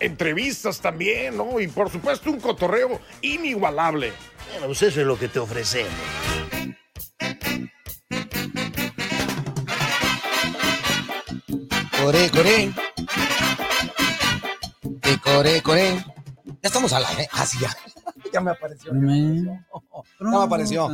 Entrevistas también, ¿no? Y por supuesto un cotorreo inigualable. Bueno, pues eso es lo que te ofrecemos. Coré, coré. Y coré, coré. Ya estamos al aire. Ah, sí, ya. Ya me apareció. Ya me apareció.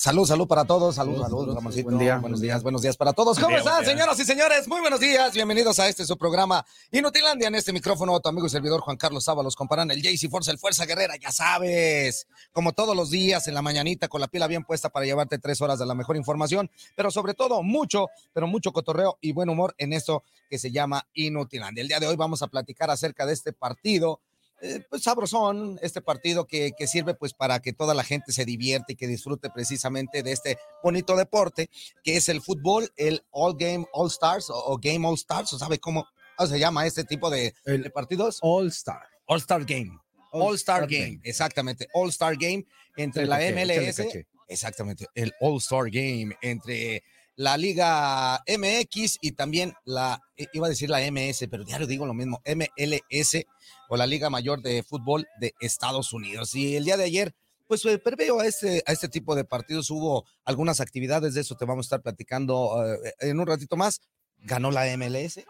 Salud, salud para todos. Salud, salud, Ramoncito. Buen día. Buenos días, buenos días para todos. ¿Cómo están, señoras y señores? Muy buenos días. Bienvenidos a este su programa Inutilandia. En este micrófono, tu amigo y servidor Juan Carlos Ábalos comparan el JC Force, el Fuerza Guerrera, ya sabes. Como todos los días, en la mañanita, con la pila bien puesta para llevarte tres horas de la mejor información, pero sobre todo mucho, pero mucho cotorreo y buen humor en esto que se llama Inutilandia. El día de hoy vamos a platicar acerca de este partido eh, pues sabrosón este partido que, que, sirve pues para que toda la gente se divierte y que disfrute precisamente de este bonito deporte que es el fútbol, el All Game All Stars o, o Game All Stars, o sabe cómo, se llama este tipo de, el de partidos? All Star. All Star Game. All, All Star, Star Game. Game. exactamente. All Star Game entre la caché, MLS, exactamente, el All Star Game entre la Liga MX y también la, iba a decir la MS, pero diario digo lo mismo, MLS o la Liga Mayor de Fútbol de Estados Unidos. Y el día de ayer, pues preveo a este, a este tipo de partidos, hubo algunas actividades, de eso te vamos a estar platicando uh, en un ratito más. Ganó la MLS,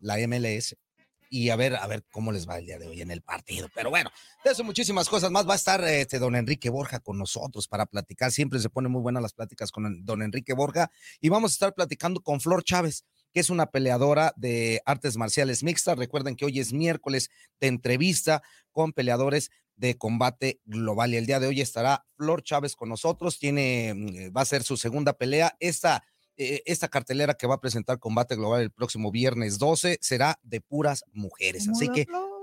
la MLS, y a ver, a ver cómo les va el día de hoy en el partido. Pero bueno, de eso muchísimas cosas más. Va a estar este don Enrique Borja con nosotros para platicar. Siempre se ponen muy buenas las pláticas con don Enrique Borja y vamos a estar platicando con Flor Chávez que es una peleadora de artes marciales mixtas. Recuerden que hoy es miércoles de entrevista con peleadores de combate global y el día de hoy estará Flor Chávez con nosotros. Tiene, va a ser su segunda pelea. Esta esta cartelera que va a presentar Combate Global el próximo viernes 12 será de puras mujeres. Así que. Flor.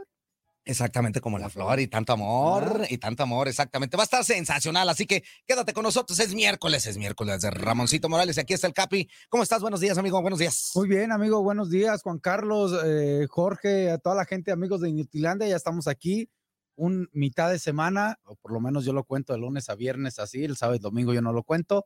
Exactamente como la, flor, flor y tanto amor, ah. y tanto amor, exactamente. Va a estar sensacional, así que quédate con nosotros. Es miércoles, es miércoles de Ramoncito Morales. Y aquí está el Capi. ¿Cómo estás? Buenos días, amigo. Buenos días. Muy bien, amigo. Buenos días, Juan Carlos, eh, Jorge, a toda la gente, amigos de Inutilandia. Ya estamos aquí un mitad de semana, o por lo menos yo lo cuento de lunes a viernes así, el sábado y domingo yo no lo cuento.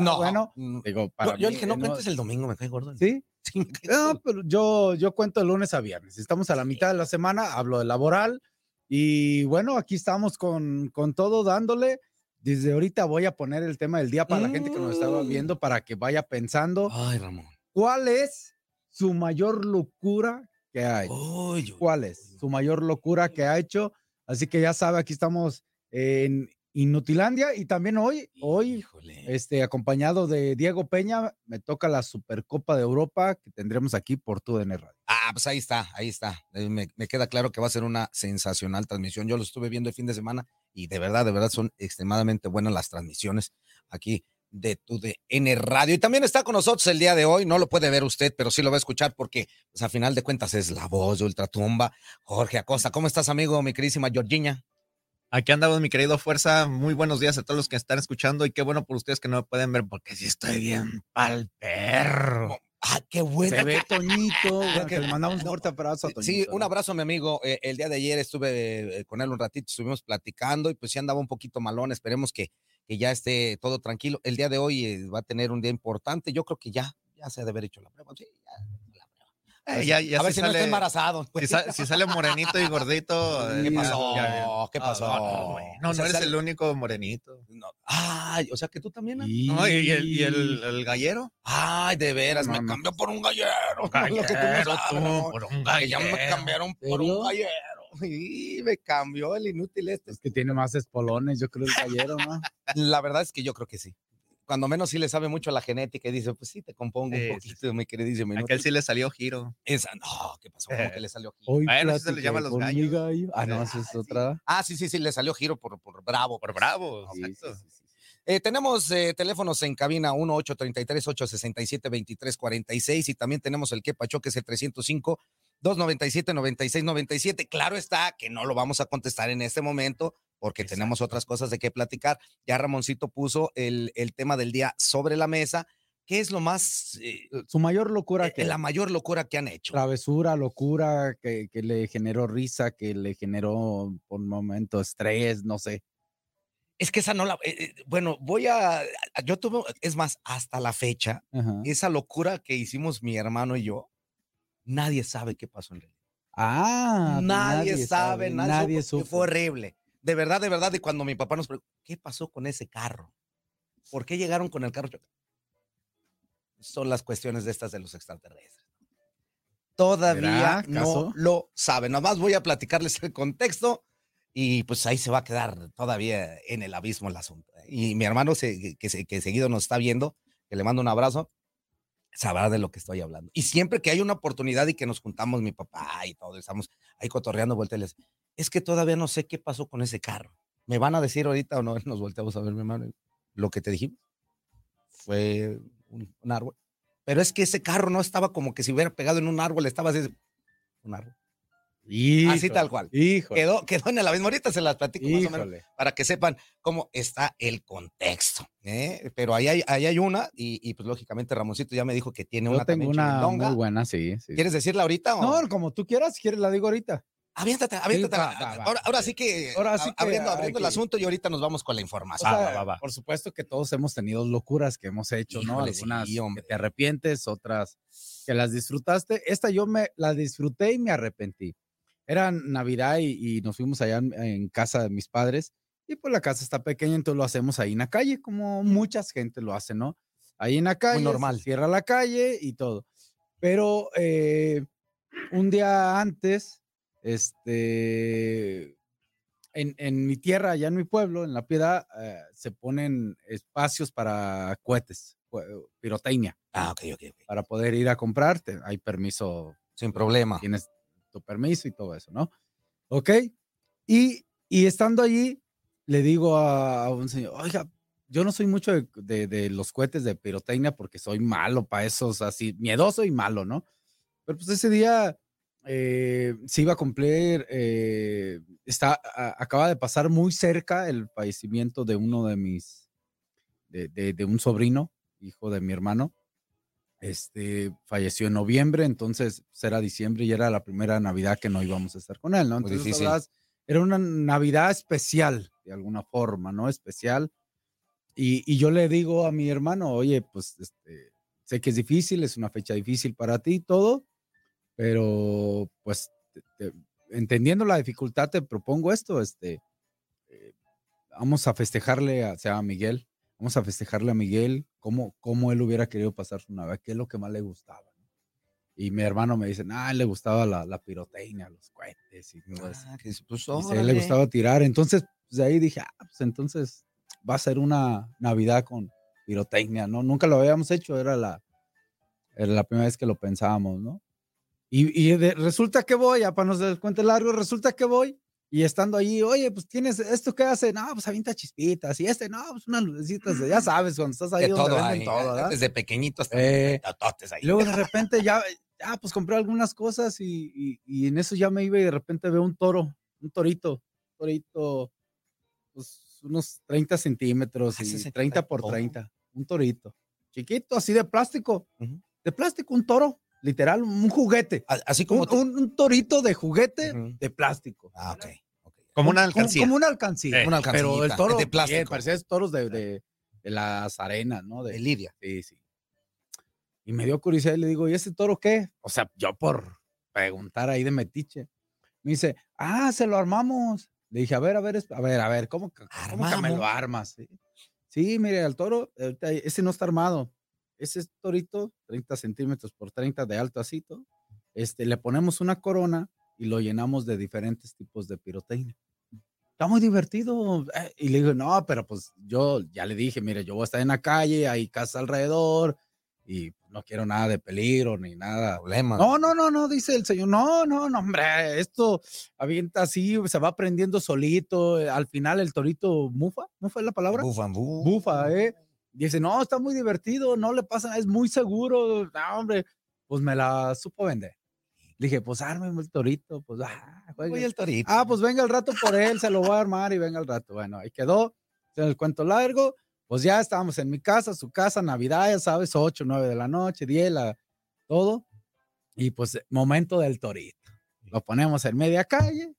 No, bueno, digo, para yo, yo el que no, no cuentes el domingo, me cae gordo. ¿Sí? sí no, pero yo, yo cuento de lunes a viernes. Estamos a la mitad de la semana, hablo de laboral y bueno, aquí estamos con, con todo dándole. Desde ahorita voy a poner el tema del día para mm. la gente que nos está viendo para que vaya pensando. Ay, Ramón. ¿Cuál es su mayor locura que ha hecho? Uy, ¿Cuál es su mayor locura que ha hecho? Así que ya sabe, aquí estamos en Inutilandia y también hoy, hoy, Híjole. este, acompañado de Diego Peña, me toca la Supercopa de Europa que tendremos aquí por TUDN Radio. Ah, pues ahí está, ahí está. Eh, Me, me, queda claro que va a ser una sensacional transmisión. Yo lo estuve viendo el fin de semana y de verdad, de verdad son extremadamente buenas las transmisiones aquí de TUDN Radio. Y también está con nosotros el día de hoy, no lo puede ver usted, pero sí lo va a escuchar porque, pues, a final de cuentas es la voz de Ultratumba. Jorge Acosta, ¿cómo estás, amigo? Mi queridísima Georgina. Aquí andamos, mi querido Fuerza. Muy buenos días a todos los que están escuchando y qué bueno por ustedes que no me pueden ver porque sí estoy bien pa'l perro. Ah, qué bueno. Se ve Toñito. que le mandamos un fuerte abrazo a Toñito. Sí, un abrazo a mi amigo. Eh, el día de ayer estuve eh, con él un ratito, estuvimos platicando y pues sí andaba un poquito malón. Esperemos que, que ya esté todo tranquilo. El día de hoy eh, va a tener un día importante. Yo creo que ya, ya se ha de haber hecho la prueba. Sí, ya. Eh, ya, ya a ver si, si no sale, está embarazado. Si, sa si, sale morenito y gordito. ¿Qué eh, pasó? ya, ¿Qué pasó? Ah, no, no, O sea, no eres sale- el único morenito. No. Ay, o sea que tú también. y, el, y el, el gallero. Ay, de veras, No, me no. cambió por un gallero. Lo que tú Gallero, tú, por un ya me gallero. cambiaron por un gallero. y me cambió el inútil este. Es que tiene más espolones, yo creo, el gallero, ¿no? La verdad es que yo creo que sí. Cuando menos sí le sabe mucho a la genética y dice, pues sí, te compongo Sí, un sí, poquito, mi queridísimo Aquel inútil. sí le salió giro. Esa, no, ¿qué pasó? ¿Cómo que le salió giro? Hoy Bueno, eso se le llama a los gallos. gallo. Ah, no, esa Ah, es sí. otra. Ah, sí, sí, sí, le salió giro por, por bravo. Por bravo. Sí, exacto. sí, sí, sí. Eh, tenemos eh, teléfonos en cabina 1-833-867-2346 y también tenemos el que Pacho, que es el 305-297-9697. Claro está que no lo vamos a contestar en este momento porque tenemos otras cosas de qué platicar. Ya Ramoncito puso el, el tema del día sobre la mesa. ¿Qué es lo más, eh, Su mayor locura eh, que la mayor locura que han hecho? travesura, locura, que, que le generó risa, que le generó por un momento estrés, no sé. Es que esa no la, eh, eh, bueno, voy a, yo tuve, es más, hasta la fecha, Ajá. esa locura que hicimos mi hermano y yo, nadie sabe qué pasó en realidad. Ah, pues nadie, sabe, nadie, nadie supo, supo. Fue horrible. De verdad, de verdad. Y cuando mi papá nos preguntó, ¿qué pasó con ese carro? ¿Por qué llegaron con el carro? chocado?" Son las cuestiones de estas de los extraterrestres. Todavía ¿Será, no lo saben. Nada más voy a platicarles el contexto y pues ahí se va a quedar todavía en el abismo el asunto. ¿eh? Y mi hermano se- que, que seguido nos está viendo, que le mando un abrazo, sabrá de lo que estoy hablando. Y siempre que hay una oportunidad y que nos juntamos mi papá y todo, estamos ahí cotorreando, volteles, es que todavía no sé qué pasó con ese carro. ¿Me van a decir ahorita o no? Nos volteamos a ver, mi hermano. Lo que te dijimos fue un, un árbol. Pero es que ese carro no estaba como que si hubiera pegado en un árbol, estaba así, un árbol. Así tal cual. Híjole. Quedó, quedó en el abismo. Ahorita se las platico más o menos para que sepan cómo está el contexto. ¿eh? Pero ahí hay, ahí hay una, y, y, pues lógicamente Ramoncito ya me dijo que tiene Yo una tengo también una muy buena, sí. sí. ¿Quieres decirla ahorita? O? No, como tú quieras, si quieres la digo ahorita. Aviéntate, aviéntate. va, va, va. ahora, ahora sí que, Ahora sí a- que abriendo, abriendo el asunto y ahorita nos vamos con la O información. sea. Por supuesto que todos hemos tenido locuras que hemos hecho, ¿no? Sí, Algunas que te arrepientes, otras que las disfrutaste. Esta yo me la disfruté y me arrepentí. Era Navidad y, y nos fuimos allá en, en casa de mis padres y pues la casa está pequeña, entonces lo hacemos ahí en la calle, como mucha gente lo hace, ¿no? Ahí en la calle, se normal. cierra la calle y todo. Pero eh, un día antes, este, en, en mi tierra, allá en mi pueblo, en La Piedad, eh, se ponen espacios para cohetes, pirotecnia, Ah, ok, ok, ok. para poder ir a comprarte. Hay permiso, Sin problema. tienes tu permiso y todo eso, ¿no? Ok. Y, y estando allí, le digo a, un señor, oiga, yo no soy mucho de, de- los cohetes de pirotecnia porque soy malo para esos, así, miedoso y malo, ¿no? Pero pues ese día eh, se iba a cumplir, eh, está, acaba de pasar muy cerca el fallecimiento de uno de mis, de- de un sobrino, hijo de mi hermano. Este falleció en noviembre, entonces será diciembre y era la primera Navidad que no íbamos a estar con él, ¿no? Entonces, hablabas- era una Navidad especial, de alguna forma, ¿no? Especial. Y, y yo le digo a mi hermano, oye, pues este, sé que es difícil, es una fecha difícil para ti y todo, pero pues te- te- entendiendo la dificultad te propongo esto, este, eh, vamos a festejarle a, se llama Miguel, vamos a festejarle a Miguel cómo, cómo él hubiera querido pasar su Navidad, qué es lo que más le gustaba. ¿no? Y mi hermano me dice, ah, le gustaba la, la pirotecnia, los cohetes y todo eso. Ah, que se puso, Dice, a él le gustaba tirar. Entonces, pues, de ahí dije, ah, pues entonces va a ser una Navidad con pirotecnia, ¿no? Nunca lo habíamos hecho, era la, era la primera vez que lo pensábamos, ¿no? Y, y de- resulta que voy, ya para no cuente largo, resulta que voy y estando allí, oye, pues tienes esto que hace, no, pues avienta chispitas y este, no, pues unas lucecitas, ya sabes, cuando estás ahí De donde todo venden todo, ¿verdad? desde pequeñito hasta Eh, ahí. Luego de repente ya, ya pues compré algunas cosas y, y- y en eso ya me iba y de repente veo un toro, un torito, torito, pues unos 30 centímetros Ah, y se 30 trata por todo. 30, un torito, chiquito, así de plástico, de plástico, un toro, literal, un juguete, Así como un, tú. un- un torito de juguete de plástico. Ah, ok. Como una Como- alcancía. Como una alcancía. Eh, Una Pero el toro de bien, plástico. parecía toros de, de- de las arenas, ¿no? De De, Lidia. Sí, sí. Y me dio curiosidad y le digo, ¿y ese toro qué? O sea, yo por preguntar ahí de metiche. Me dice, ah, se lo armamos. Le dije, a ver, a ver, a ver, a ver, ¿cómo, que- cómo que me lo armas? Sí, Sí, mire, el toro, ahorita ese no está armado. Ese es torito, 30 centímetros por 30 de alto así, todo. Este, le ponemos una corona y lo llenamos de diferentes tipos de pirotecnia. Está muy divertido. eh, Y le digo, no, pero pues yo ya le dije, mire, yo voy a estar en la calle, hay casa alrededor y no quiero nada de peligro ni nada. Problema. No, no, no, no, dice el señor. No, no, no, hombre, esto avienta así, se va prendiendo solito. eh, Al final el torito mufa, mufa es la palabra. Bufan, bu- Bufa, ¿eh? Dice, no, está muy divertido, no le pasa, es muy seguro. No, hombre, pues me la supo vender. Le dije, pues ármeme el torito, pues, ah. Oye, el torito. Ah, pues venga al rato por él, se lo voy a armar y venga al rato. Bueno, ahí quedó. En el cuento largo, pues ya estábamos en mi casa, su casa, Navidad, ya sabes, 8, 9 de la noche, 10, la, todo. Y pues momento del torito. Lo ponemos en media calle,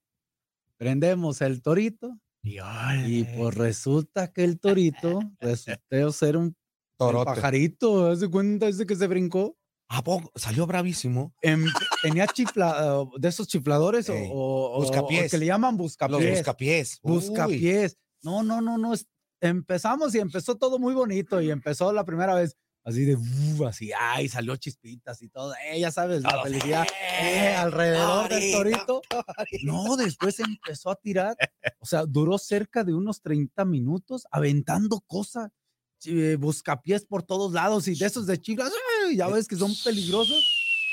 prendemos el torito y pues resulta que el torito resultó ser un Torote. pajarito. ¿Haz de cuenta ese que se brincó? ¿A poco? Salió bravísimo. Em- tenía chifla, de esos chifladores o- Ey, o, o- buscapiés. o que le llaman Los buscapiés. buscapiés. Uy. Buscapiés. No, no, no, no. Empezamos y empezó todo muy bonito y empezó la primera vez así de, "Uh", así, ay, salió chispitas y todo. Eh, ya sabes, la felicidad eh, alrededor del Torito, torito. No, después empezó a tirar. O sea, duró cerca de unos 30 minutos aventando cosas. chi- Buscapiés por todos lados y de esos de chivas, ay, ya ves que son peligrosos.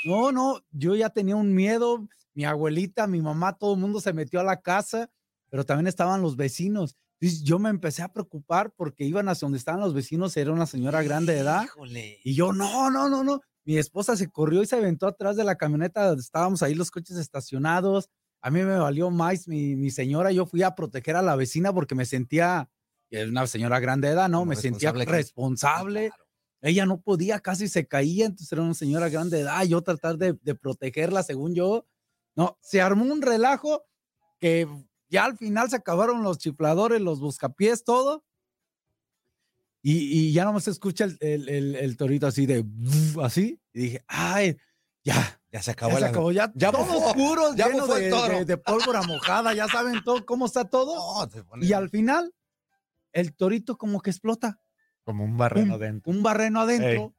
No, no, yo ya tenía un miedo. Mi abuelita, mi mamá, todo el mundo se metió a la casa, pero también estaban los vecinos. Yo me empecé a preocupar porque iban hacia donde estaban los vecinos, era una señora grande de edad. Híjole. Y yo, no, no, no, no. Mi esposa se corrió y se aventó atrás de la camioneta donde estábamos ahí los coches estacionados. A mí me valió más mi, mi señora. Yo fui a proteger a la vecina porque me sentía, es una señora grande de edad, ¿no? Como Me sentía responsable. Claro. Ella no podía, casi se caía, entonces era una señora grande de edad. Yo tratar de, de protegerla, según yo. No, se armó un relajo que ya al final se acabaron los chifladores, los buscapiés, todo. Y, y ya no se escucha el, el- el- el torito así de así. Y dije, ay, ya, Ya se ya acabó se la- acabó, ya, ya todo bufó, oscuro, ya lleno de, toro. de- de pólvora mojada, ya saben todo, cómo está todo. Pone- Y al final, el torito como que explota Como un barreno Pum, dentro. un barreno adentro,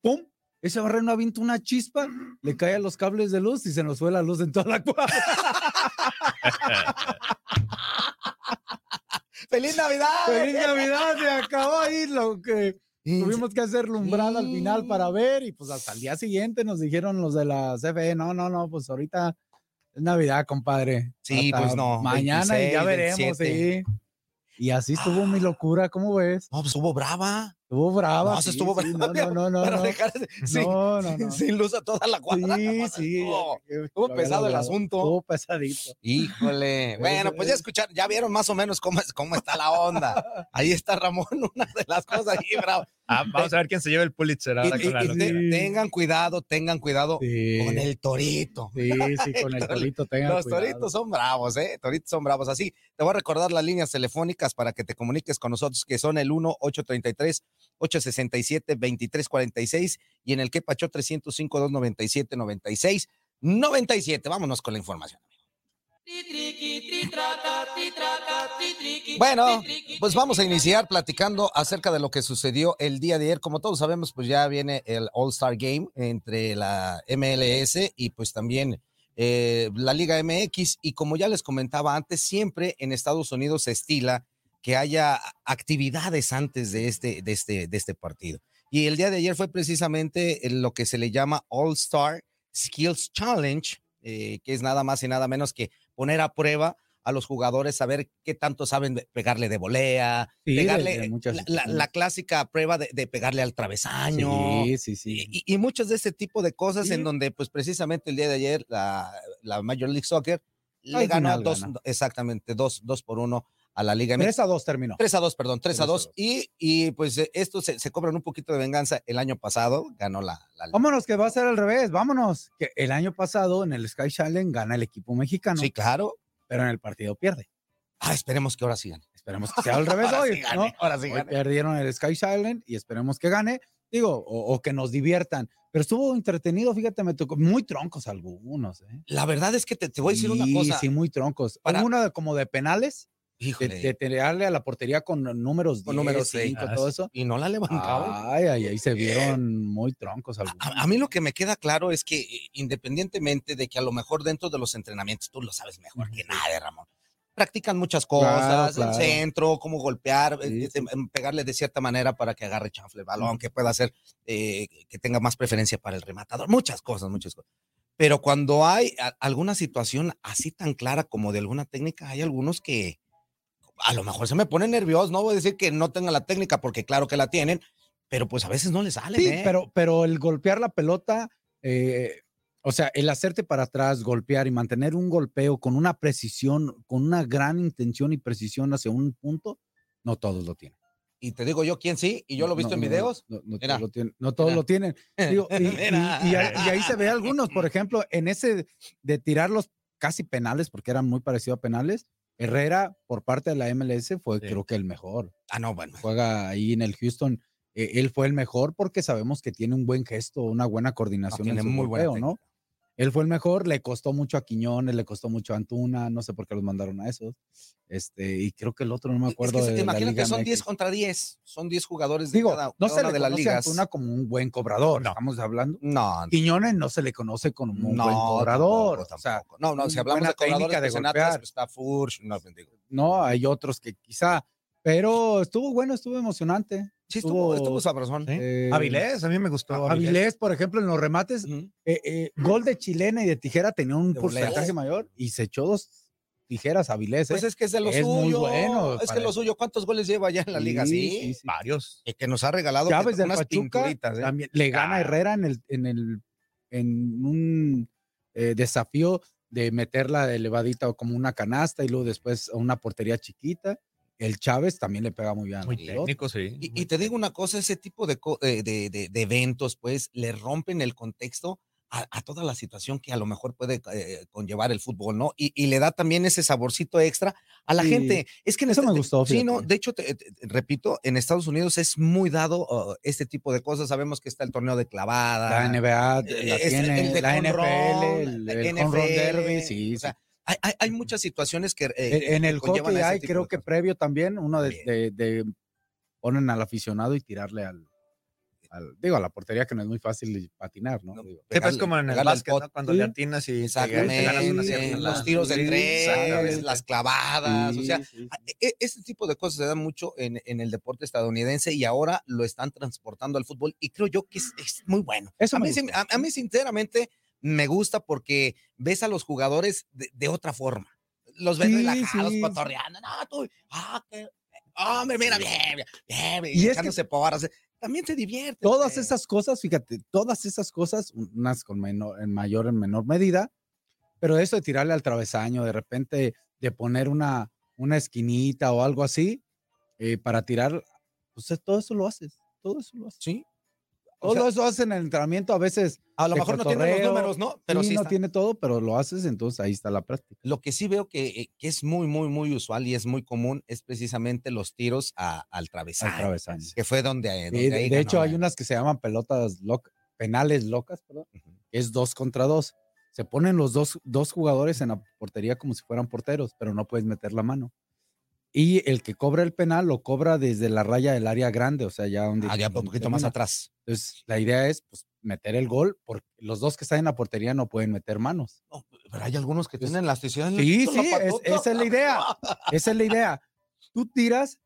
¡pum! Ese barreno avienta una chispa, le cae a los cables de luz y se nos fue la luz en toda la cuadra. ¡Feliz Navidad! ¡Feliz Navidad! Se acabó ahí lo que tuvimos que hacer lumbrada al final para ver y pues hasta el día siguiente nos dijeron los de la CFE, no, no, no, pues ahorita es Navidad, compadre. Sí, Hasta pues no, Mañana y ya 26, veremos, 27. sí. Y así estuvo mi locura, ¿cómo ves? No, pues estuvo brava. Estuvo brava. No, se sí, estuvo sí, brava. No, no, no, para no. dejar sin, No, no, no. sin luz a toda la cuadra. Sí, sí. estuvo. ya- estuvo pesado el asunto. Estuvo pesadito. Híjole. Bueno, pues ya escucharon, ya vieron más o menos cómo, es, cómo está la onda. Ahí está Ramón, una de las cosas ahí, bravo. Ah, vamos a ver quién se lleva el Pulitzer ahora Y- con la y- te- tengan cuidado, tengan cuidado Sí. con el torito. Sí, sí, con el torito tengan Los cuidado. toritos son bravos, ¿eh? Toritos son bravos. Así, te voy a recordar las líneas telefónicas para que te comuniques con nosotros, que son el 1-833-867-2346 y en el que Pacho 305-297-96. 97. Vámonos con la información. Bueno, pues vamos a iniciar platicando acerca de lo que sucedió el día de ayer. Como todos sabemos, pues ya viene el All-Star Game entre la MLS y pues también eh, la Liga MX. Y como ya les comentaba antes, siempre en Estados Unidos se estila que haya actividades antes de este, de este, de este partido. Y el día de ayer fue precisamente lo que se le llama All-Star Skills Challenge, eh, que es nada más y nada menos que poner a prueba a los jugadores, saber qué tanto saben de- pegarle de volea, Sí, de- pegarle de muchas la, la- situaciones. la clásica prueba de, de pegarle al travesaño. Sí, sí, sí. Y, y muchas de este tipo de cosas Sí. en donde, pues precisamente el día de ayer, la, la Major League Soccer le ganó dos, gana. exactamente, dos, dos por uno a la Liga MX. 3 a 2 terminó. 3 a 2, perdón, 3 a Tres a 2. dos. Y, y pues eh, esto se, se cobran un poquito de venganza. El año pasado ganó la, la Liga. Vámonos, que va a ser al revés. Vámonos. Que el año pasado en el Sky Challenge gana el equipo mexicano, Sí, claro. pero en el partido pierde. Ah, esperemos que ahora sigan. Esperemos que sea al revés Ahora hoy. sí gane, ¿no? ahora sí Hoy gane. perdieron el Sky Challenge y esperemos que gane. Digo, o, o que nos diviertan. Pero estuvo entretenido, fíjate, me tocó muy troncos algunos. ¿eh? La verdad es que te, te voy a decir una Sí, cosa. Sí, muy troncos. Para- Hubo una de- como de penales. De, de tirarle a la portería con números 10, Con números seis. 5, todo eso. Y no la levantaba. Ay, ay, ahí se vieron muy troncos algunos. A, a mí lo que me queda claro es que eh, independientemente de que a lo mejor dentro de los entrenamientos, tú lo sabes mejor que nadie, Ramón, practican muchas cosas, claro. el centro, cómo golpear, Sí, eh, sí. eh, em, pegarle de cierta manera para que agarre chanfle el balón, que pueda hacer, eh, que tenga más preferencia para el rematador, muchas cosas, muchas cosas. Pero cuando hay a- alguna situación así tan clara como de alguna técnica, hay algunos que a lo mejor se me ponen nerviosos, no voy a decir que no tengan la técnica, porque claro que la tienen, pero pues a veces no les sale. Sí, ¿eh? pero, pero el golpear la pelota, eh, o sea, el hacerte para atrás, golpear y mantener un golpeo con una precisión, con una gran intención y precisión hacia un punto, no todos lo tienen. Y te digo yo quién sí, y yo lo he visto No, en no, videos. No, no todos lo tienen. No todos lo tienen. Digo, y, y- y ahí, y ahí se ve algunos, por ejemplo, en ese de tirarlos casi penales, porque eran muy parecidos a penales, Herrera, por parte de la MLS, fue Sí. creo que el mejor. Ah, no, bueno. Juega ahí en el Houston. eh, él fue el mejor porque sabemos que tiene un buen gesto, una buena coordinación tiene en su muy golpeo, ¿no? Él fue el mejor, le costó mucho a Quiñones, le costó mucho a Antuna, no sé por qué los mandaron a esos. Este, y creo que el otro no me Es acuerdo que se de te Liga que son 10 MX. contra 10. Son 10 jugadores de Digo, cada, no cada se le de las conoce a ligas. Antuna como un buen cobrador, No. estamos hablando. No, Quiñones no se le conoce como un no, buen cobrador. tampoco, o sea, tampoco. no, no, si hablamos de técnica de golpear. pues, está Furch, no, no, hay otros que quizá, pero estuvo bueno, estuvo emocionante. Sí, estuvo, Estuvo- estuvo sabrosón. Sí. Eh, Avilés, a mí me gustó. Avilés, por ejemplo, en los remates, eh, eh, gol de chilena y de tijera tenía un De porcentaje mayor y se echó dos tijeras Avilés. Pues es que es de lo Es muy suyo. bueno es que para- lo suyo. ¿Cuántos goles lleva ya en la liga? Sí. sí, sí. Varios. Y que nos ha regalado que- Chávez del unas Pachuca ¿eh? también le gana a Ah. Herrera en el en el en un eh, desafío de meterla elevadita como una canasta y luego después a una portería chiquita. El Chávez también le pega muy bien. la Muy técnico, sí. Y, muy y te digo una cosa, ese tipo de, eh, de, de- de eventos, pues, le rompen el contexto a, a toda la situación que a lo mejor puede eh, conllevar el fútbol, ¿no? Y, y le da también ese saborcito extra a la Sí, gente. Es que en eso este- me gustó, Sí, no, fíjate. de hecho, te- te- repito, en Estados Unidos es muy dado uh, este tipo de cosas. Sabemos que está el torneo de clavada. La NBA la eh, es tiene, el de la NFL, el, la el NFL, derby, sí, o sea, sí. Hay, hay- hay muchas situaciones que. eh, En, en que el hockey ese hay, creo que previo también, uno de, de- de- ponen al aficionado y tirarle al, al- digo, a la portería que no es muy fácil patinar, ¿no? No, Digo, Sí, pues pegarle- como en el básquet. ¿no? Cuando Sí. le atinas y te- te Exactamente, ganas una sí, los tiros de Sí, tres, las clavadas, o sea, sí, sí, sí. e- este tipo de cosas se dan mucho en, en el deporte estadounidense y ahora lo están transportando al fútbol y creo yo que es, es muy bueno. Eso a, mí, sí- a- a mí sinceramente me gusta porque ves a los jugadores de, de otra forma. Los ves Sí, relajados, sí. cotorreando. No, tú, ah, qué- hombre, mira, bien, bien, bien, Y es que- echándose porras. También se divierte. Todas eh. esas cosas, fíjate, todas esas cosas, unas con menor, en mayor, en menor medida, pero eso de tirarle al travesaño, de repente de poner una, una esquinita o algo así eh, para tirar, pues eh, todo eso lo haces, todo eso lo haces. Sí. Todo sea, eso haces en el entrenamiento, a veces a lo mejor no tiene los números, ¿no? Pero sí, sí no tiene todo, pero lo haces, entonces ahí está la práctica. Lo que sí veo que, eh, que es muy, muy, muy usual y es muy común es precisamente los tiros a- al travesaño. Al travesaño. Que fue donde. eh, Sí, donde de, hecho, hay eh. unas que se llaman pelotas locas, penales locas, perdón, es dos contra dos. Se ponen los dos, dos jugadores en la portería como si fueran porteros, pero no puedes meter la mano. Y el que cobra el penal lo cobra desde la raya del área grande, o sea, ya donde. Ah, ya un poquito más atrás. Entonces, la idea es pues, meter el gol, porque los dos que están en la portería no pueden meter manos. No, pero hay algunos que tienen la elasticidad. Sí, sí, es- esa es la idea. Esa es la idea. Tú tiras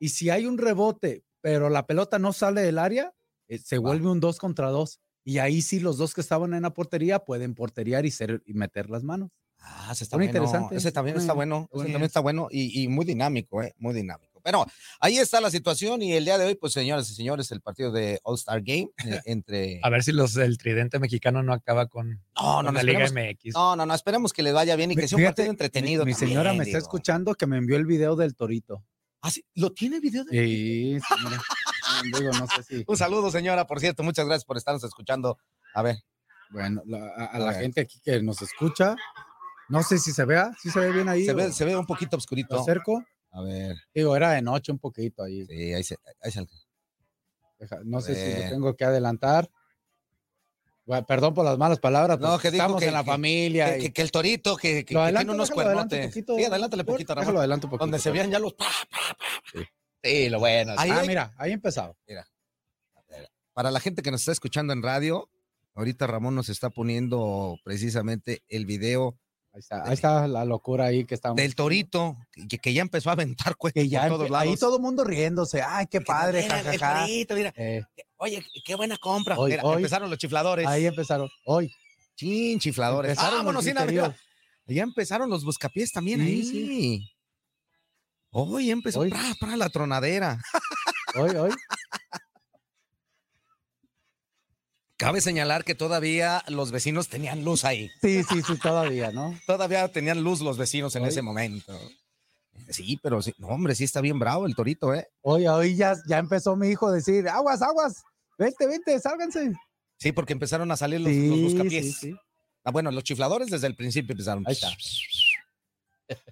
y si hay un rebote, pero la pelota no sale del área, eh, se vuelve un dos contra dos. Y ahí sí los dos que estaban en la portería pueden porteriar y, ser, y meter las manos. Ah, ese está Muy bueno. interesante, Ese también muy está bueno. Ese también está bueno y, y muy dinámico, ¿eh? Muy dinámico. Pero ahí está la situación y el día de hoy, pues señoras y señores, el partido de All-Star Game eh, entre. A ver si los el tridente mexicano no acaba con, No, con no, no, la Liga esperemos, MX. no, no, no, esperemos que les vaya bien y que sea un partido entretenido. Mi, mi señora me está escuchando que me envió el video del torito. Ah, sí, ¿Lo tiene video de Sí, señora. Digo, no sé si. Un saludo, señora, por cierto. Muchas gracias por estarnos escuchando. A ver. Bueno, la- a, a A la ver. gente aquí que nos escucha, no sé si se vea, si se ve bien ahí. Se ve, se ve un poquito lo oscurito. acerco. A ver. Digo, era de noche un poquito ahí. Sí, ahí se, ahí se- Deja- no sé si lo tengo que adelantar. Bueno, perdón por las malas palabras, No, que estamos que- en la que- familia. Que, y- que- que el torito, que, Lo tiene unos cuernotes. poquito. Sí, adelántale poquito, Ramón. Déjalo adelanto poquito. Donde se vean ya los. pa. Sí, lo bueno. Ahí ah, hay- mira, ahí empezaba. Para la gente que nos está escuchando en radio, ahorita Ramón nos está poniendo precisamente el video Ahí está, ahí está la locura ahí que estamos. del torito, que, que ya empezó a aventar cuentos que ya por todos empe- ahí lados. todo el mundo riéndose. Ay, qué padre, Mira, el torito, mira. Eh, Oye, qué buena compra. Hoy- Mira, hoy- empezaron los chifladores. ahí empezaron. Hoy. Chin, chifladores. Empezaron los sin griteríos. Ya empezaron los buscapiés también Sí, ahí. sí. Hoy empezó Hoy. pra, pra, la tronadera. Hoy, hoy. Cabe señalar que todavía los vecinos tenían luz ahí. Sí, sí, sí, todavía, ¿no? Todavía tenían luz los vecinos en ese momento. Sí, pero sí, no, hombre, sí está bien bravo el torito, ¿eh? Hoy, hoy ya, ya empezó mi hijo a decir, aguas, aguas, vente, vente, sálganse. Sí, porque empezaron a salir los, Sí, los sí, buscapiés. sí. Ah, bueno, los chifladores desde el principio empezaron. Ahí está.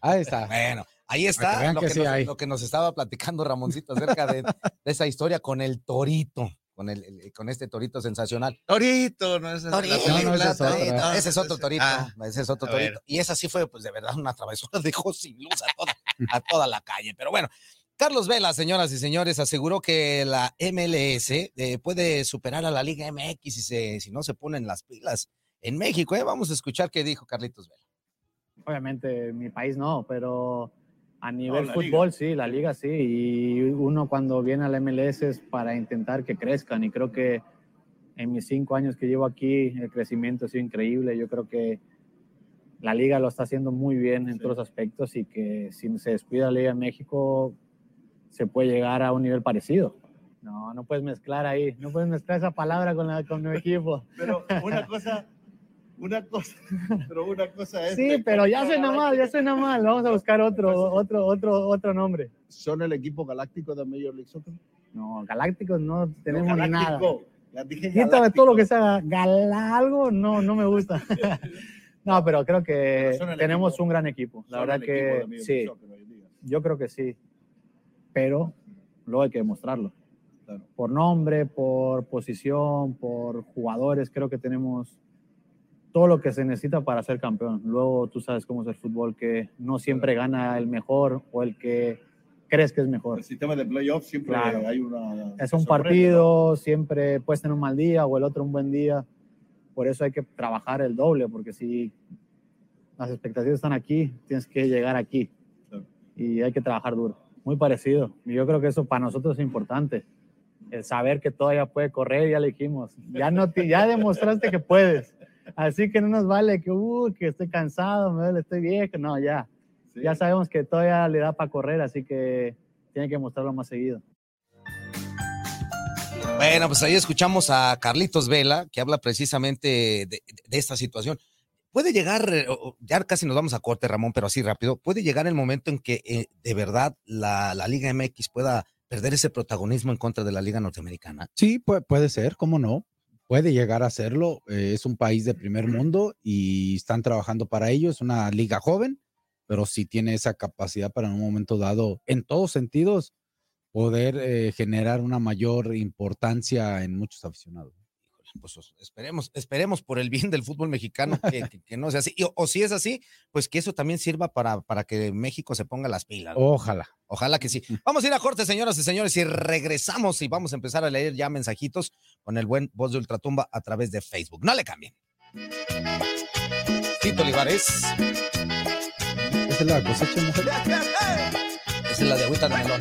Ahí está. Bueno, ahí está que que nos, lo que nos estaba platicando Ramoncito acerca de, de esa historia con el torito, con, el, el- con este torito sensacional. Torito, no es Torito, película, no, esa es otra. Torito. Ese es otro torito, Ah, ese es otro ver. torito. Y esa sí fue, pues de verdad, una travesura, dejó sin luz a toda, a toda la calle. Pero bueno, Carlos Vela, señoras y señores, aseguró que la MLS eh, puede superar a la Liga MX si, se, si no se ponen las pilas en México. ¿eh? Vamos a escuchar qué dijo Carlitos Vela. Obviamente mi país no, pero a nivel la fútbol sí, la liga sí. Y uno cuando viene al MLS es para intentar que crezcan. Y creo que en mis cinco años que llevo aquí el crecimiento ha sido increíble. Yo creo que la liga lo está haciendo muy bien en todos los aspectos y que si se descuida la liga en México se puede llegar a un nivel parecido. No, no puedes mezclar ahí, no puedes mezclar esa palabra con, la, con mi equipo. Pero una cosa, una cosa, pero una cosa es. Sí, pero ya suena mal, ya suena mal. Vamos a buscar otro, otro, otro, otro nombre. ¿Son el equipo galáctico de Major League Soccer? No, galácticos no tenemos No, nada. Quítame todo lo que sea gal algo, no, no me gusta. no, pero creo que Pero tenemos equipo. un gran equipo. La verdad que sí, Soccer yo creo que sí. Pero luego hay que demostrarlo. Claro. Por nombre, por posición, por jugadores, creo que tenemos todo lo que se necesita para ser campeón. Luego tú sabes cómo es el fútbol, que no siempre gana el mejor o el que crees que es mejor. El sistema de playoffs siempre Claro. hay una. Es un partido, siempre puedes tener un mal día o el otro un buen día. Por eso hay que trabajar el doble, porque si las expectativas están aquí, tienes que llegar aquí. Claro. Y hay que trabajar duro. Muy parecido. Y yo creo que eso para nosotros es importante. El saber que todavía puede correr, ya le dijimos. Ya, no te- ya demostraste que puedes. Así que no nos vale que, uh, que estoy cansado, me duele, estoy viejo. No, ya. Ya sabemos que todavía le da para correr, así que tiene que mostrarlo más seguido. Bueno, pues ahí escuchamos a Carlitos Vela, que habla precisamente de, de esta situación. Puede llegar, ya casi nos vamos a corte, Ramón, pero así rápido, puede llegar el momento en que eh, de verdad la, la Liga MX pueda perder ese protagonismo en contra de la Liga Norteamericana. Sí, puede, puede ser, ¿cómo no? Puede llegar a serlo. eh, es un país de primer mundo y están trabajando para ello. Es una liga joven, pero sí tiene esa capacidad para en un momento dado, en todos sentidos, poder eh, generar una mayor importancia en muchos aficionados. Pues os- esperemos, esperemos por el bien del fútbol mexicano que, que- que no sea así. Y, o, o si es así, pues que eso también sirva para, para que México se ponga las pilas. ¿no? Ojalá. Ojalá que sí. Vamos a ir a corte, señoras y señores, y regresamos y vamos a empezar a leer ya mensajitos con el buen voz de Ultratumba a través de Facebook. No le cambien. Tito Olivares. Esa es la cosecha, mujer. Esa es la de agüita de melón.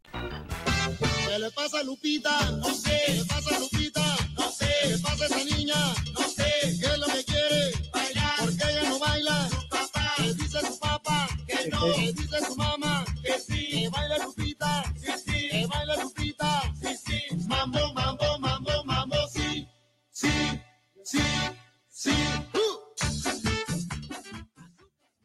¿Qué le pasa a Lupita? No sé. ¿Qué le pasa a Lupita? No sé. ¿Qué le pasa a esa niña? No sé. ¿Qué es lo que quiere? Bailar. ¿Por qué ella no baila? Su papá. ¿Qué dice su papá? Que no. ¿Qué dice su mamá? Que sí. ¿Que baila Lupita? Sí, sí. ¿Que baila Lupita? Sí, sí. Mambo, mambo, mambo, mambo, sí. Sí, sí, sí.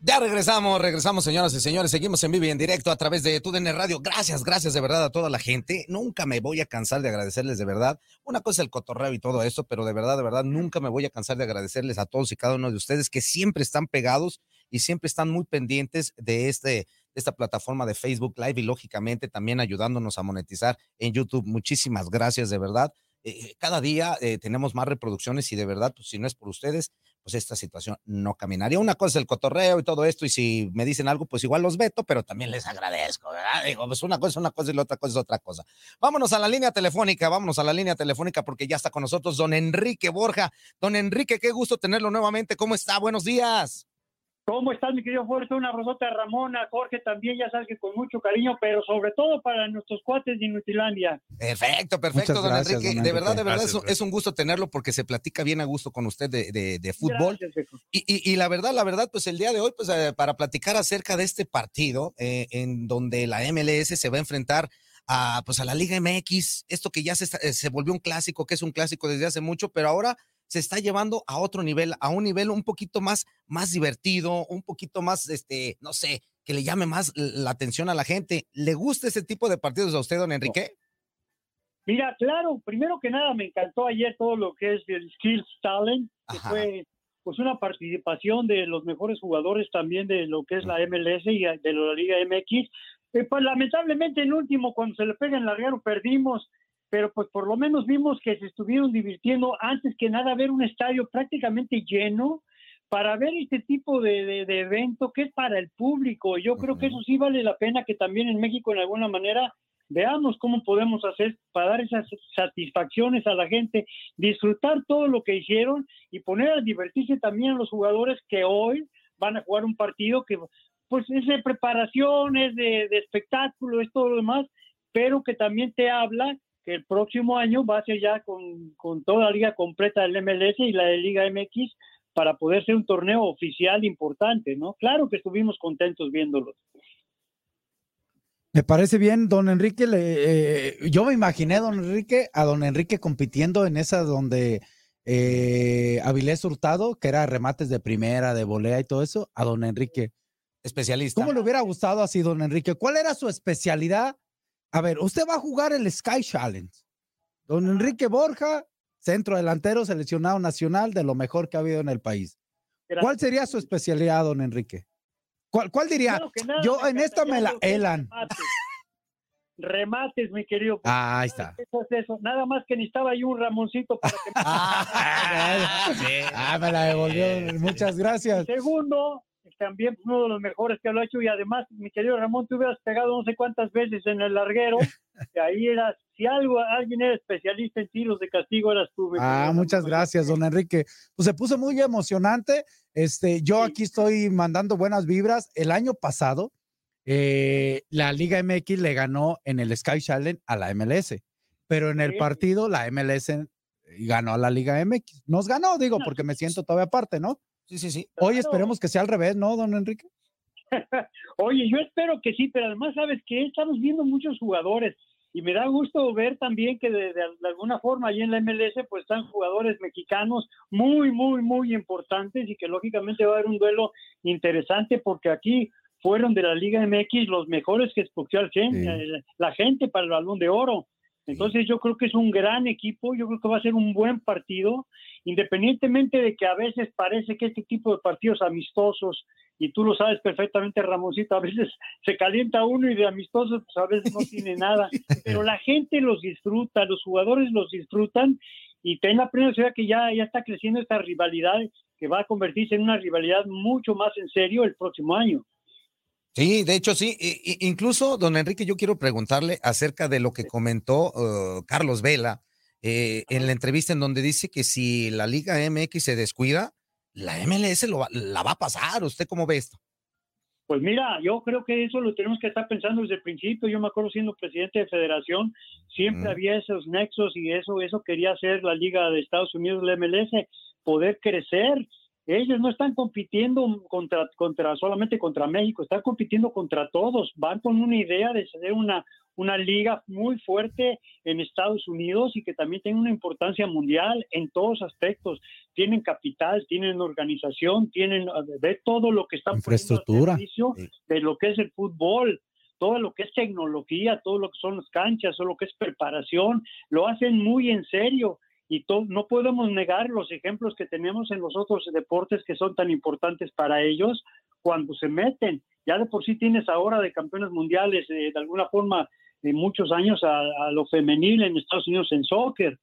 Ya regresamos, regresamos, señoras y señores. Seguimos en vivo y en directo a través de TUDN Radio. Gracias, gracias de verdad a toda la gente. Nunca me voy a cansar de agradecerles de verdad. Una cosa es el cotorreo y todo esto, pero de verdad, de verdad, nunca me voy a cansar de agradecerles a todos y cada uno de ustedes que siempre están pegados y siempre están muy pendientes de este esta plataforma de Facebook Live y lógicamente también ayudándonos a monetizar en YouTube. Muchísimas gracias de verdad. Eh, cada día eh, tenemos más reproducciones y de verdad, pues si no es por ustedes, pues esta situación no caminaría. Una cosa es el cotorreo y todo esto, y si me dicen algo, pues igual los veto, pero también les agradezco. Digo, pues una cosa es una cosa y la otra cosa es otra cosa. Vámonos a la línea telefónica, vámonos a la línea telefónica porque ya está con nosotros don Enrique Borja. Don Enrique, qué gusto tenerlo nuevamente. ¿Cómo está? Buenos días. ¿Cómo estás, mi querido Jorge? Una rosota Ramona, Jorge también, ya sabes que con mucho cariño, pero sobre todo para nuestros cuates de Inutilandia. Perfecto, perfecto, Muchas don gracias, Enrique. don De verdad, de verdad, Gracias, es, un- gusto tenerlo porque se platica bien a gusto con usted de, de- de fútbol. Gracias. Y, y- y la verdad, la verdad, pues el día de hoy, pues eh, para platicar acerca de este partido eh, en donde la MLS se va a enfrentar a, pues a la Liga MX, esto que ya se, está- eh, se volvió un clásico, que es un clásico desde hace mucho, pero ahora se está llevando a otro nivel, a un nivel un poquito más, más divertido, un poquito más, este, no sé, que le llame más la atención a la gente. ¿Le gusta ese tipo de partidos a usted, don Enrique? Mira, claro, primero que nada me encantó ayer todo lo que es el Skills Talent, que Ajá. fue pues una participación de los mejores jugadores también de lo que es la MLS y de la Liga MX. Eh, pues lamentablemente el último, cuando se le pega en larguero, perdimos, pero pues por lo menos vimos que se estuvieron divirtiendo antes que nada ver un estadio prácticamente lleno para ver este tipo de, de- de evento que es para el público. Yo creo que eso sí vale la pena que también en México en alguna manera veamos cómo podemos hacer para dar esas satisfacciones a la gente, disfrutar todo lo que hicieron y poner a divertirse también a los jugadores que hoy van a jugar un partido que pues es de preparación, es de, de espectáculo, es todo lo demás, pero que también te habla que el próximo año va a ser ya con, con toda la liga completa del MLS y la de Liga MX para poder ser un torneo oficial importante, ¿no? Claro que estuvimos contentos viéndolos. Me parece bien, don Enrique. le- eh, yo me imaginé, don Enrique, a don Enrique compitiendo en esa donde eh, Avilés Hurtado, que era remates de primera, de volea y todo eso, a don Enrique. Especialista. ¿Cómo le hubiera gustado así, don Enrique? ¿Cuál era su especialidad? A ver, usted va a jugar el Sky Challenge. Don Enrique Borja, centro delantero, seleccionado nacional de lo mejor que ha habido en el país. ¿Cuál sería su especialidad, don Enrique? ¿Cuál, cuál diría? Nada, Yo en esta me la helan. Remates. Remates, mi querido. Ah, ahí está. Eso es eso. Nada más que necesitaba ahí un Ramoncito para que Ah, me la devolvió. Muchas gracias. Segundo, también uno de los mejores que lo ha hecho y además, mi querido Ramón, tú hubieras pegado no sé cuántas veces en el larguero, que ahí eras, si algo, alguien era especialista en tiros de castigo, eras tú. Ah, muchas gracias, don Enrique. Pues se puso muy emocionante. Este, yo aquí estoy mandando buenas vibras. El año pasado, eh, la Liga MX le ganó en el Sky Challenge a la MLS, pero en el Sí. partido la MLS ganó a la Liga MX. Nos ganó, digo, porque me siento todavía aparte, ¿no? Sí, sí, sí. Hoy Claro. esperemos que sea al revés, ¿no, don Enrique? Oye, yo espero que sí, pero además, ¿sabes que Estamos viendo muchos jugadores y me da gusto ver también que de, de- de alguna forma allí en la MLS pues están jugadores mexicanos muy, muy, muy importantes y que lógicamente va a haber un duelo interesante porque aquí fueron de la Liga MX los mejores que escogió Sí. eh, la gente para el balón de oro. Entonces yo creo que es un gran equipo, yo creo que va a ser un buen partido, independientemente de que a veces parece que este tipo de partidos amistosos y tú lo sabes perfectamente, Ramoncito, a veces se calienta uno y de amistoso, pues a veces no tiene nada, pero la gente los disfruta, los jugadores los disfrutan y ten la ciudad que ya, ya está creciendo esta rivalidad que va a convertirse en una rivalidad mucho más en serio el próximo año. Sí, de hecho sí. incluso, don Enrique, yo quiero preguntarle acerca de lo que comentó uh, Carlos Vela eh, en la entrevista en donde dice que si la Liga MX se descuida, la MLS lo la va a pasar. ¿Usted cómo ve esto? Pues mira, yo creo que eso lo tenemos que estar pensando desde el principio. Yo me acuerdo siendo presidente de federación, siempre había esos nexos y eso, eso quería hacer la Liga de Estados Unidos, la MLS, poder crecer ellos no están compitiendo contra, contra solamente contra México, están compitiendo contra todos. Van con una idea de ser una, una liga muy fuerte en Estados Unidos y que también tiene una importancia mundial en todos aspectos. Tienen capital, tienen organización, tienen de todo lo que está infraestructura de lo que es el fútbol todo lo que es tecnología, todo lo que son las canchas, todo lo que es preparación, lo hacen muy en serio y no podemos negar los ejemplos que tenemos en los otros deportes que son tan importantes para ellos cuando se meten. Ya de por sí tienes ahora de campeones mundiales, eh, de alguna forma, de muchos años a, lo femenil en Estados Unidos en soccer,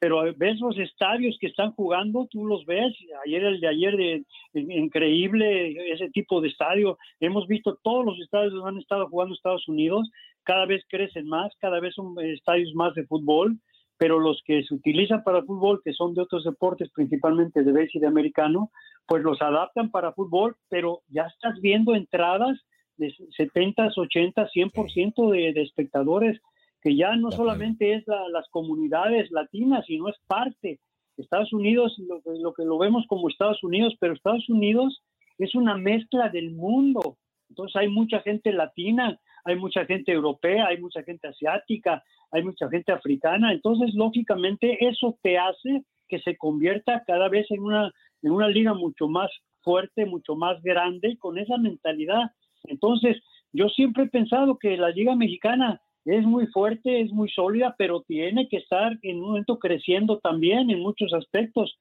pero ves los estadios que están jugando, tú los ves, ayer el de ayer, de, increíble ese tipo de estadio, hemos visto todos los estadios donde han estado jugando Estados Unidos, cada vez crecen más, cada vez son estadios más de fútbol, pero los que se utilizan para fútbol, que son de otros deportes, principalmente de base y de americano, pues los adaptan para fútbol, pero ya estás viendo entradas de 70, 80, 100% de, de espectadores, que ya no solamente es las comunidades latinas, sino es parte. Estados Unidos, lo, lo que lo vemos como Estados Unidos, pero Estados Unidos es una mezcla del mundo. Entonces hay mucha gente latina, hay mucha gente europea, hay mucha gente asiática, hay mucha gente africana, entonces lógicamente eso te hace que se convierta cada vez en una, en una liga mucho más fuerte, mucho más grande, con esa mentalidad. Entonces, yo siempre he pensado que la liga mexicana es muy fuerte, es muy sólida, pero tiene que estar en un momento creciendo también en muchos aspectos.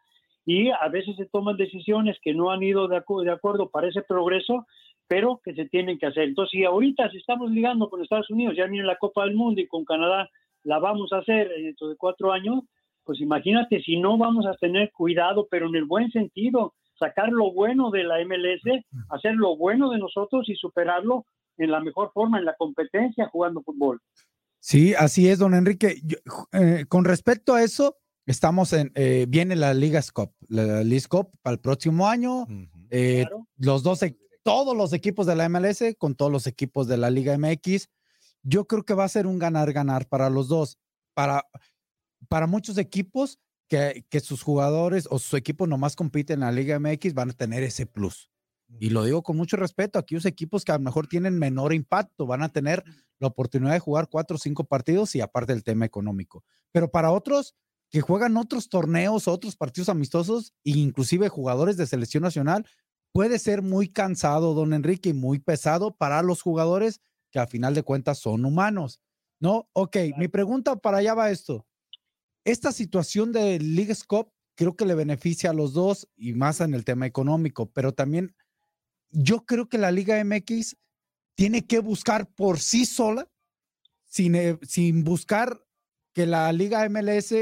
Y a veces se toman decisiones que no han ido de, de acuerdo para ese progreso, pero que se tienen que hacer. Entonces, si ahorita si estamos ligando con Estados Unidos, ya viene la Copa del Mundo y con Canadá la vamos a hacer dentro de cuatro años, pues imagínate si no vamos a tener cuidado, pero en el buen sentido, sacar lo bueno de la MLS, hacer lo bueno de nosotros y superarlo en la mejor forma en la competencia jugando fútbol. Sí, así es, don Enrique. Eh, con respecto a eso, estamos en, eh, viene la Liga Cup, la Cup para el próximo año. Eh, los dos todos los equipos de la MLS con todos los equipos de la Liga MX. Yo creo que va a ser un ganar-ganar para los dos. Para, para muchos equipos que, que sus jugadores o sus equipos nomás compiten en la Liga MX van a tener ese plus. Y lo digo con mucho respeto, aquellos equipos que a lo mejor tienen menor impacto van a tener la oportunidad de jugar cuatro o cinco partidos y aparte del tema económico. Pero para otros que juegan otros torneos, otros partidos amistosos e inclusive jugadores de selección nacional, puede ser muy cansado, don Enrique, y muy pesado para los jugadores que a final de cuentas son humanos. ¿No? Ok, mi pregunta para allá va esto. Esta situación de League Cup creo que le beneficia a los dos y más en el tema económico, pero también yo creo que la Liga MX tiene que buscar por sí sola, sin, eh, sin buscar que la Liga MLS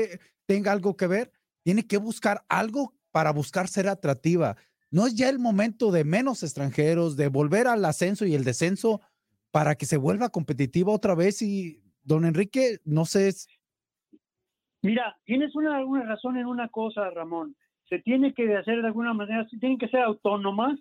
tenga algo que ver, tiene que buscar algo para buscar ser atractiva. ¿No es ya el momento de menos extranjeros, de volver al ascenso y el descenso para que se vuelva competitiva otra vez? Y don Enrique, no sé. Mira, tienes una, una razón en una cosa, Ramón. Se tiene que hacer de alguna manera, se tienen que ser autónomas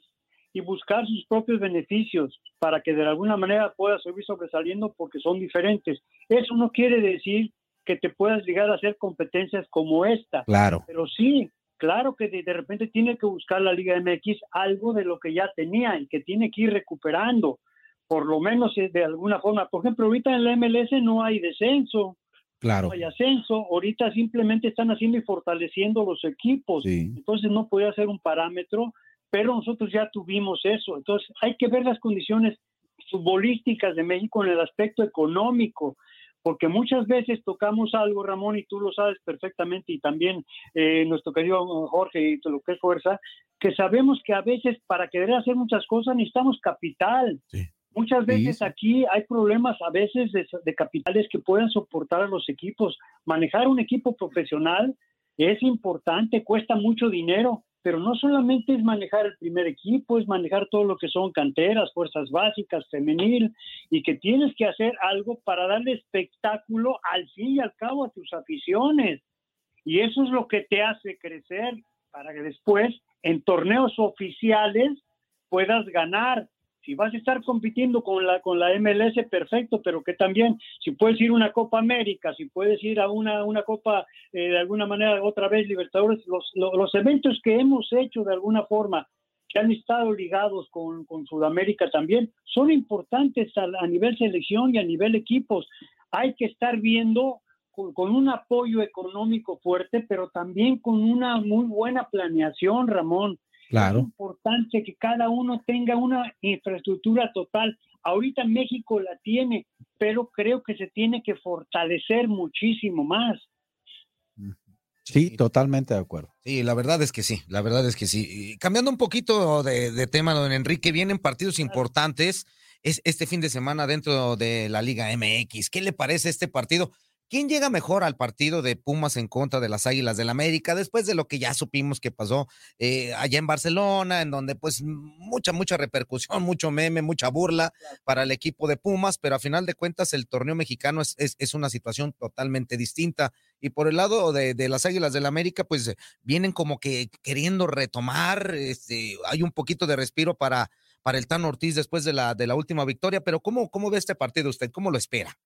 y buscar sus propios beneficios para que de alguna manera pueda seguir sobresaliendo porque son diferentes. Eso no quiere decir que te puedas llegar a hacer competencias como esta. Claro. Pero sí, claro que de, repente tiene que buscar la Liga MX algo de lo que ya tenía y que tiene que ir recuperando, por lo menos eh, de alguna forma. Por ejemplo, ahorita en la MLS no hay descenso. Claro. No hay ascenso, ahorita simplemente están haciendo y fortaleciendo los equipos. Entonces no puede ser un parámetro, pero nosotros ya tuvimos eso. Entonces hay que ver las condiciones futbolísticas de México en el aspecto económico porque muchas veces tocamos algo, Ramón, y tú lo sabes perfectamente, y también eh, nuestro querido Jorge y lo que es fuerza, que sabemos que a veces para querer hacer muchas cosas necesitamos capital. Muchas veces aquí hay problemas a veces de, de capitales que puedan soportar a los equipos. Manejar un equipo profesional es importante, cuesta mucho dinero, pero no solamente es manejar el primer equipo, es manejar todo lo que son canteras, fuerzas básicas, femenil, y que tienes que hacer algo para darle espectáculo al fin y al cabo a tus aficiones. Y eso es lo que te hace crecer para que después en torneos oficiales puedas ganar si vas a estar compitiendo con la con la MLS, perfecto, pero que también, si puedes ir a una Copa América, si puedes ir a una, una Copa, eh, de alguna manera, otra vez Libertadores, los, los, eventos que hemos hecho de alguna forma, que han estado ligados con, con Sudamérica también, son importantes a, nivel selección y a nivel equipos. Hay que estar viendo con un apoyo económico fuerte, pero también con una muy buena planeación, Ramón Claro. Es importante que cada uno tenga una infraestructura total. Ahorita México la tiene, pero creo que se tiene que fortalecer muchísimo más. Sí, totalmente de acuerdo. Sí, la verdad es que sí, la verdad es que sí. Y cambiando un poquito de, de, tema, don Enrique, vienen partidos importantes es este fin de semana dentro de la Liga MX. ¿Qué le parece este partido? ¿Quién llega mejor al partido de Pumas en contra de las Águilas del la América después de lo que ya supimos que pasó eh, allá en Barcelona, en donde pues mucha, mucha repercusión, mucho meme, mucha burla para el equipo de Pumas, pero a final de cuentas el torneo mexicano es, es, es una situación totalmente distinta. Y por el lado de, de las Águilas del la América, pues vienen como que queriendo retomar, este, hay un poquito de respiro para, para el Tan Ortiz después de la, de la última victoria, pero ¿cómo, ¿cómo ve este partido usted? ¿Cómo lo espera?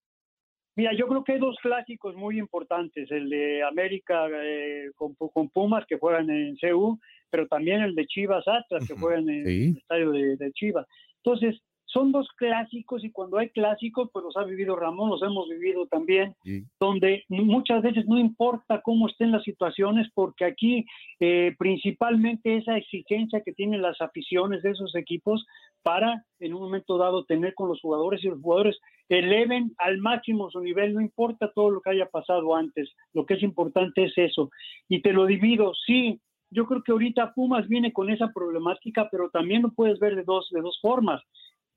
Mira, yo creo que hay dos clásicos muy importantes, el de América eh, con, con, Pumas que juegan en CU, pero también el de Chivas Atlas que juegan en sí. el estadio de, de, Chivas. Entonces, son dos clásicos y cuando hay clásicos, pues los ha vivido Ramón, los hemos vivido también, sí. donde muchas veces no importa cómo estén las situaciones, porque aquí eh, principalmente esa exigencia que tienen las aficiones de esos equipos para en un momento dado tener con los jugadores y los jugadores eleven al máximo su nivel, no importa todo lo que haya pasado antes, lo que es importante es eso. Y te lo divido, sí, yo creo que ahorita Pumas viene con esa problemática, pero también lo puedes ver de dos, de dos formas.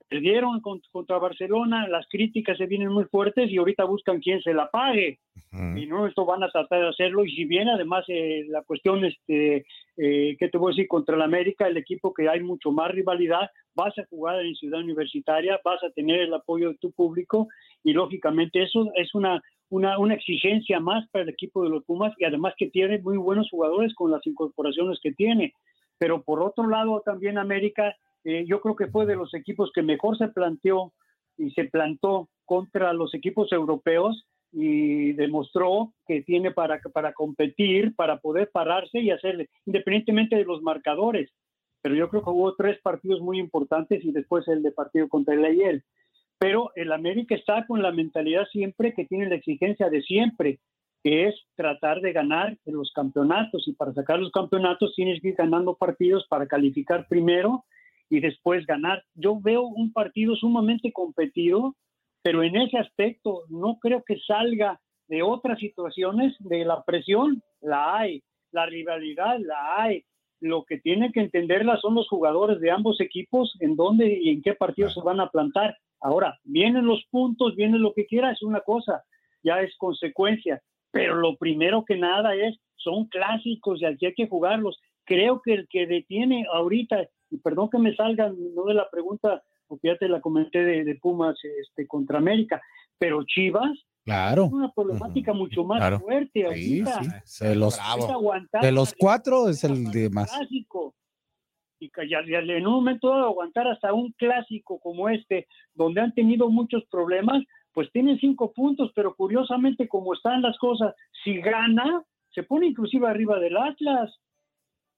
Perdieron contra Barcelona, las críticas se vienen muy fuertes y ahorita buscan quién se la pague. Uh -huh. Y no, esto van a tratar de hacerlo. Y si bien además eh, la cuestión, este, eh, ¿qué te voy a decir? Contra el América, el equipo que hay mucho más rivalidad, vas a jugar en Ciudad Universitaria, vas a tener el apoyo de tu público y lógicamente eso es una, una, una exigencia más para el equipo de los Pumas y además que tiene muy buenos jugadores con las incorporaciones que tiene. Pero por otro lado también América eh, yo creo que fue de los equipos que mejor se planteó y se plantó contra los equipos europeos y demostró que tiene para, para competir, para poder pararse y hacerle, independientemente de los marcadores. Pero yo creo que hubo tres partidos muy importantes y después el de partido contra el Ayel. Pero el América está con la mentalidad siempre que tiene la exigencia de siempre, que es tratar de ganar en los campeonatos. Y para sacar los campeonatos tienes que ir ganando partidos para calificar primero y después ganar. Yo veo un partido sumamente competido, pero en ese aspecto no creo que salga de otras situaciones de la presión, la hay, la rivalidad, la hay. Lo que tienen que entenderla son los jugadores de ambos equipos, en dónde y en qué partidos se van a plantar. Ahora, vienen los puntos, viene lo que quiera, es una cosa, ya es consecuencia, pero lo primero que nada es, son clásicos y aquí hay que jugarlos. Creo que el que detiene ahorita perdón que me salga no de la pregunta, porque ya te la comenté de, de Pumas este, contra América, pero Chivas Claro. Es una problemática uh -huh. mucho más claro. fuerte ahorita. Sí, sí. De, los, de los cuatro es el de más. Clásico. Y que ya, ya, en un momento dado aguantar hasta un clásico como este, donde han tenido muchos problemas, pues tienen cinco puntos, pero curiosamente como están las cosas, si gana, se pone inclusive arriba del Atlas.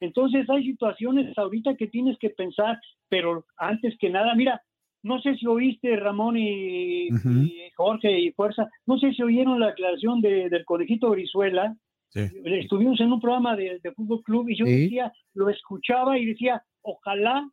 Entonces hay situaciones ahorita que tienes que pensar, pero antes que nada, mira, no sé si oíste Ramón y, uh -huh. y Jorge y Fuerza, no sé si oyeron la aclaración de, del conejito Brizuela. Sí. Estuvimos en un programa de, de Fútbol Club y yo sí. decía, lo escuchaba y decía, ojalá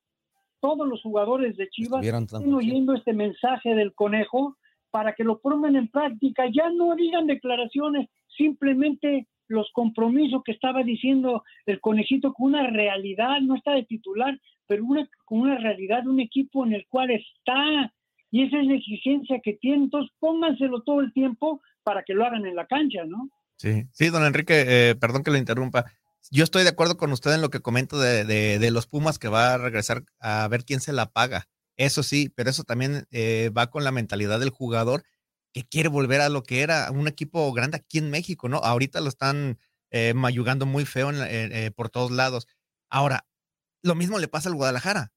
todos los jugadores de Chivas estén oyendo este mensaje del conejo para que lo pongan en práctica. Ya no digan declaraciones, simplemente los compromisos que estaba diciendo el conejito con una realidad, no está de titular, pero una, con una realidad, un equipo en el cual está. Y esa es la exigencia que tiene. Entonces, pónganselo todo el tiempo para que lo hagan en la cancha, ¿no? Sí, sí, don Enrique, eh, perdón que lo interrumpa. Yo estoy de acuerdo con usted en lo que comento de, de, de, los Pumas que va a regresar a ver quién se la paga. Eso sí, pero eso también eh, va con la mentalidad del jugador que quiere volver a lo que era un equipo grande aquí en México, ¿no? Ahorita lo están eh, mayugando muy feo en, eh, por todos lados. Ahora, lo mismo le pasa al Guadalajara,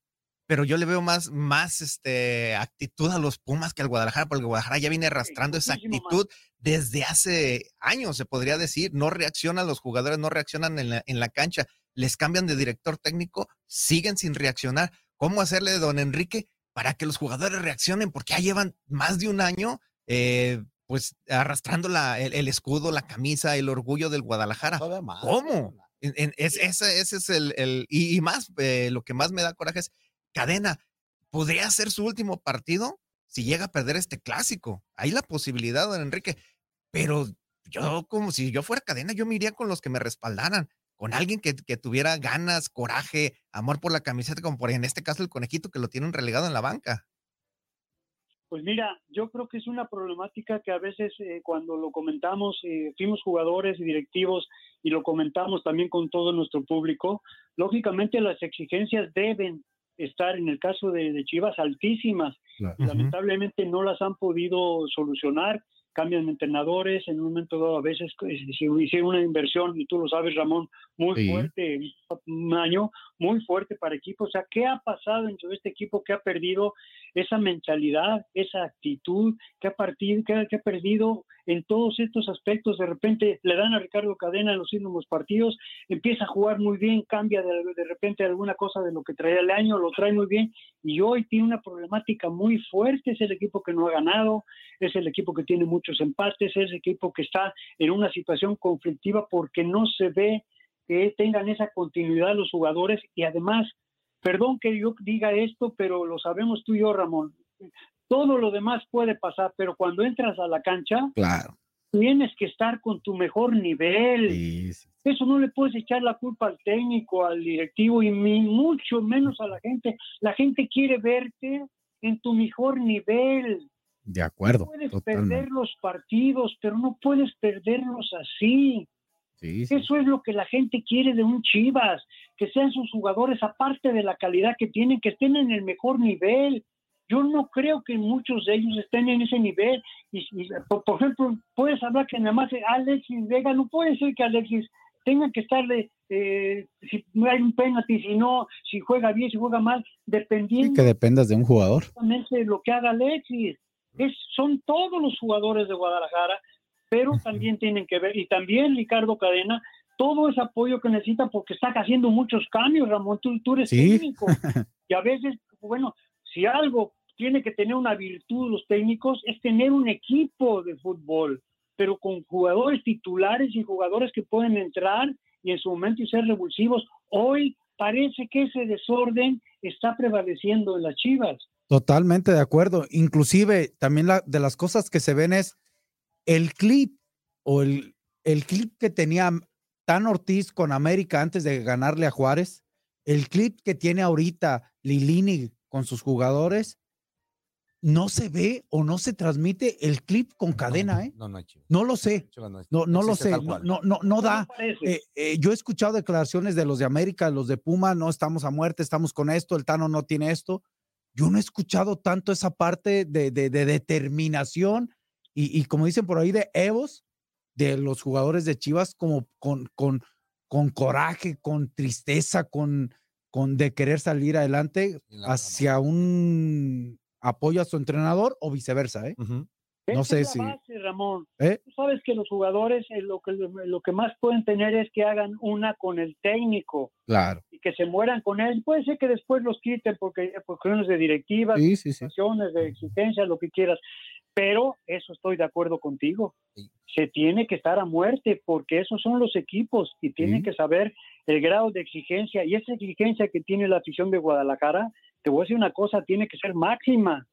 pero yo le veo más, más este, actitud a los Pumas que al Guadalajara, porque el Guadalajara ya viene arrastrando esa actitud desde hace años, se podría decir. No reaccionan los jugadores, no reaccionan en la, en la cancha, les cambian de director técnico, siguen sin reaccionar. ¿Cómo hacerle, don Enrique, para que los jugadores reaccionen? Porque ya llevan más de un año eh, pues arrastrando la, el, escudo, la camisa, el orgullo del Guadalajara. ¿Cómo? ese, es el, y, más, eh, lo que más me da coraje es, Cadena, ¿podría ser su último partido si llega a perder este clásico? Hay la posibilidad, don Enrique, pero yo como si yo fuera Cadena, yo me iría con los que me respaldaran, con alguien que, que tuviera ganas, coraje, amor por la camiseta, como por en este caso el conejito que lo tienen relegado en la banca. Pues mira, yo creo que es una problemática que a veces eh, cuando lo comentamos, eh, fuimos jugadores y directivos y lo comentamos también con todo nuestro público, lógicamente las exigencias deben estar en el caso de, Chivas altísimas. Lamentablemente no las han podido solucionar cambian de entrenadores, en un momento dado a veces si hicieron una inversión, y tú lo sabes Ramón, muy fuerte, un año muy fuerte para equipo. O sea, ¿qué ha pasado en todo este equipo que ha perdido esa mentalidad, esa actitud, que ha, partido, que perdido en todos estos aspectos? De repente le dan a Ricardo Cadena en los últimos partidos, empieza a jugar muy bien, cambia de, de repente alguna cosa de lo que traía el año, lo trae muy bien y hoy tiene una problemática muy fuerte. Es el equipo que no ha ganado, es el equipo que tiene muchos empates, es el equipo que está en una situación conflictiva porque no se ve que tengan esa continuidad los jugadores y además, perdón que yo diga esto, pero lo sabemos tú y yo, Ramón, todo lo demás puede pasar, pero cuando entras a la cancha, claro. tienes que estar con tu mejor nivel. Eso no le puedes echar la culpa al técnico, al directivo y mucho menos a la gente. La gente quiere verte en tu mejor nivel. De acuerdo. puedes perder los partidos, pero no puedes perderlos así. Eso es lo que la gente quiere de un Chivas, que sean sus jugadores, aparte de la calidad que tienen, que estén en el mejor nivel. Yo no creo que muchos de ellos estén en ese nivel. Y, por, ejemplo, puedes hablar que nada más Alexis Vega, no puede ser que Alexis tenga que estarle, eh, si no hay un penalti, si no, si juega bien, si juega mal, dependiendo. que dependas de un jugador. De lo que haga Alexis. Es, son todos los jugadores de Guadalajara pero también tienen que ver, y también Ricardo Cadena, todo ese apoyo que necesita porque está haciendo muchos cambios, Ramón, tú, tú eres técnico. Y a veces, bueno, si algo tiene que tener una virtud los técnicos es tener un equipo de fútbol, pero con jugadores titulares y jugadores que pueden entrar y en su momento y ser revulsivos. Hoy parece que ese desorden está prevaleciendo en las Chivas. Totalmente de acuerdo. Inclusive también la, de las cosas que se ven es el clip o el, el clip que tenía Tan Ortiz con América antes de ganarle a Juárez, el clip que tiene ahorita Lilini con sus jugadores, no se ve o no se transmite el clip con cadena, ¿eh? No, no, no lo sé. No, no, lo sé. No, no, no, da. Eh, eh, yo he escuchado declaraciones de los de América, los de Puma, no estamos a muerte, estamos con esto, el Tano no tiene esto. Yo no he escuchado tanto esa parte de, de, de determinación y, como dicen por ahí, de Evos, de los jugadores de Chivas, como con, con, con coraje, con tristeza, con, con de querer salir adelante hacia un apoyo a su entrenador o viceversa, ¿eh? No sé si. Ramón. ¿Eh? Tú sabes que los jugadores eh, lo que, lo que más pueden tener es que hagan una con el técnico. Claro. Y que se mueran con él. Puede ser que después los quiten porque por cuestiones de directivas, sí, sí, de exigencias, lo que quieras. Pero eso estoy de acuerdo contigo. Se tiene que estar a muerte porque esos son los equipos y tienen que saber el grado de exigencia y esa exigencia que tiene la afición de Guadalajara, te voy a decir una cosa, tiene que ser máxima.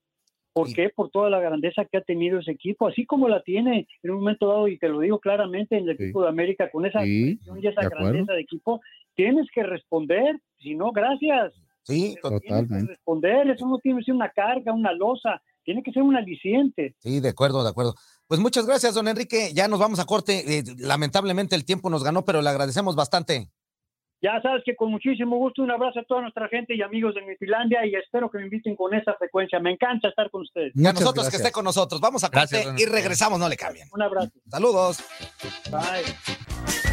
¿Por qué? Por toda la grandeza que ha tenido ese equipo, así como la tiene en un momento dado, y te lo digo claramente, en el equipo de América, con esa y esa de grandeza de equipo, tienes que responder, si no, gracias. Sí, Pero tienes que Totalmente. responder, eso no tiene que ser una carga, una losa, tiene que ser un aliciente. Sí, de acuerdo, de acuerdo. Pues muchas gracias, don Enrique. Ya nos vamos a corte. Eh, lamentablemente el tiempo nos ganó, pero le agradecemos bastante. Ya sabes que con muchísimo gusto un abrazo a toda nuestra gente y amigos de Nutilandia y espero que me inviten con esa frecuencia. Me encanta estar con ustedes. Y a nosotros que esté con nosotros. Vamos a corte Gracias, y regresamos, no le cambien. Un abrazo. Saludos. Bye.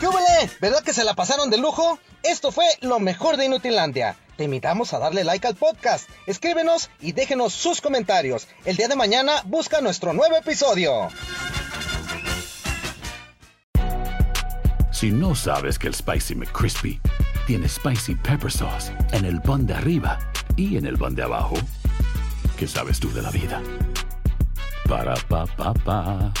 ¿Qué huele? ¿Verdad que se la pasaron de lujo? Esto fue lo mejor de Inutilandia. Te invitamos a darle like al podcast, escríbenos y déjenos sus comentarios. El día de mañana busca nuestro nuevo episodio. Si no sabes que el Spicy McCrispy tiene Spicy Pepper Sauce en el pan de arriba y en el pan de abajo, ¿qué sabes tú de la vida? Para, pa, pa, pa.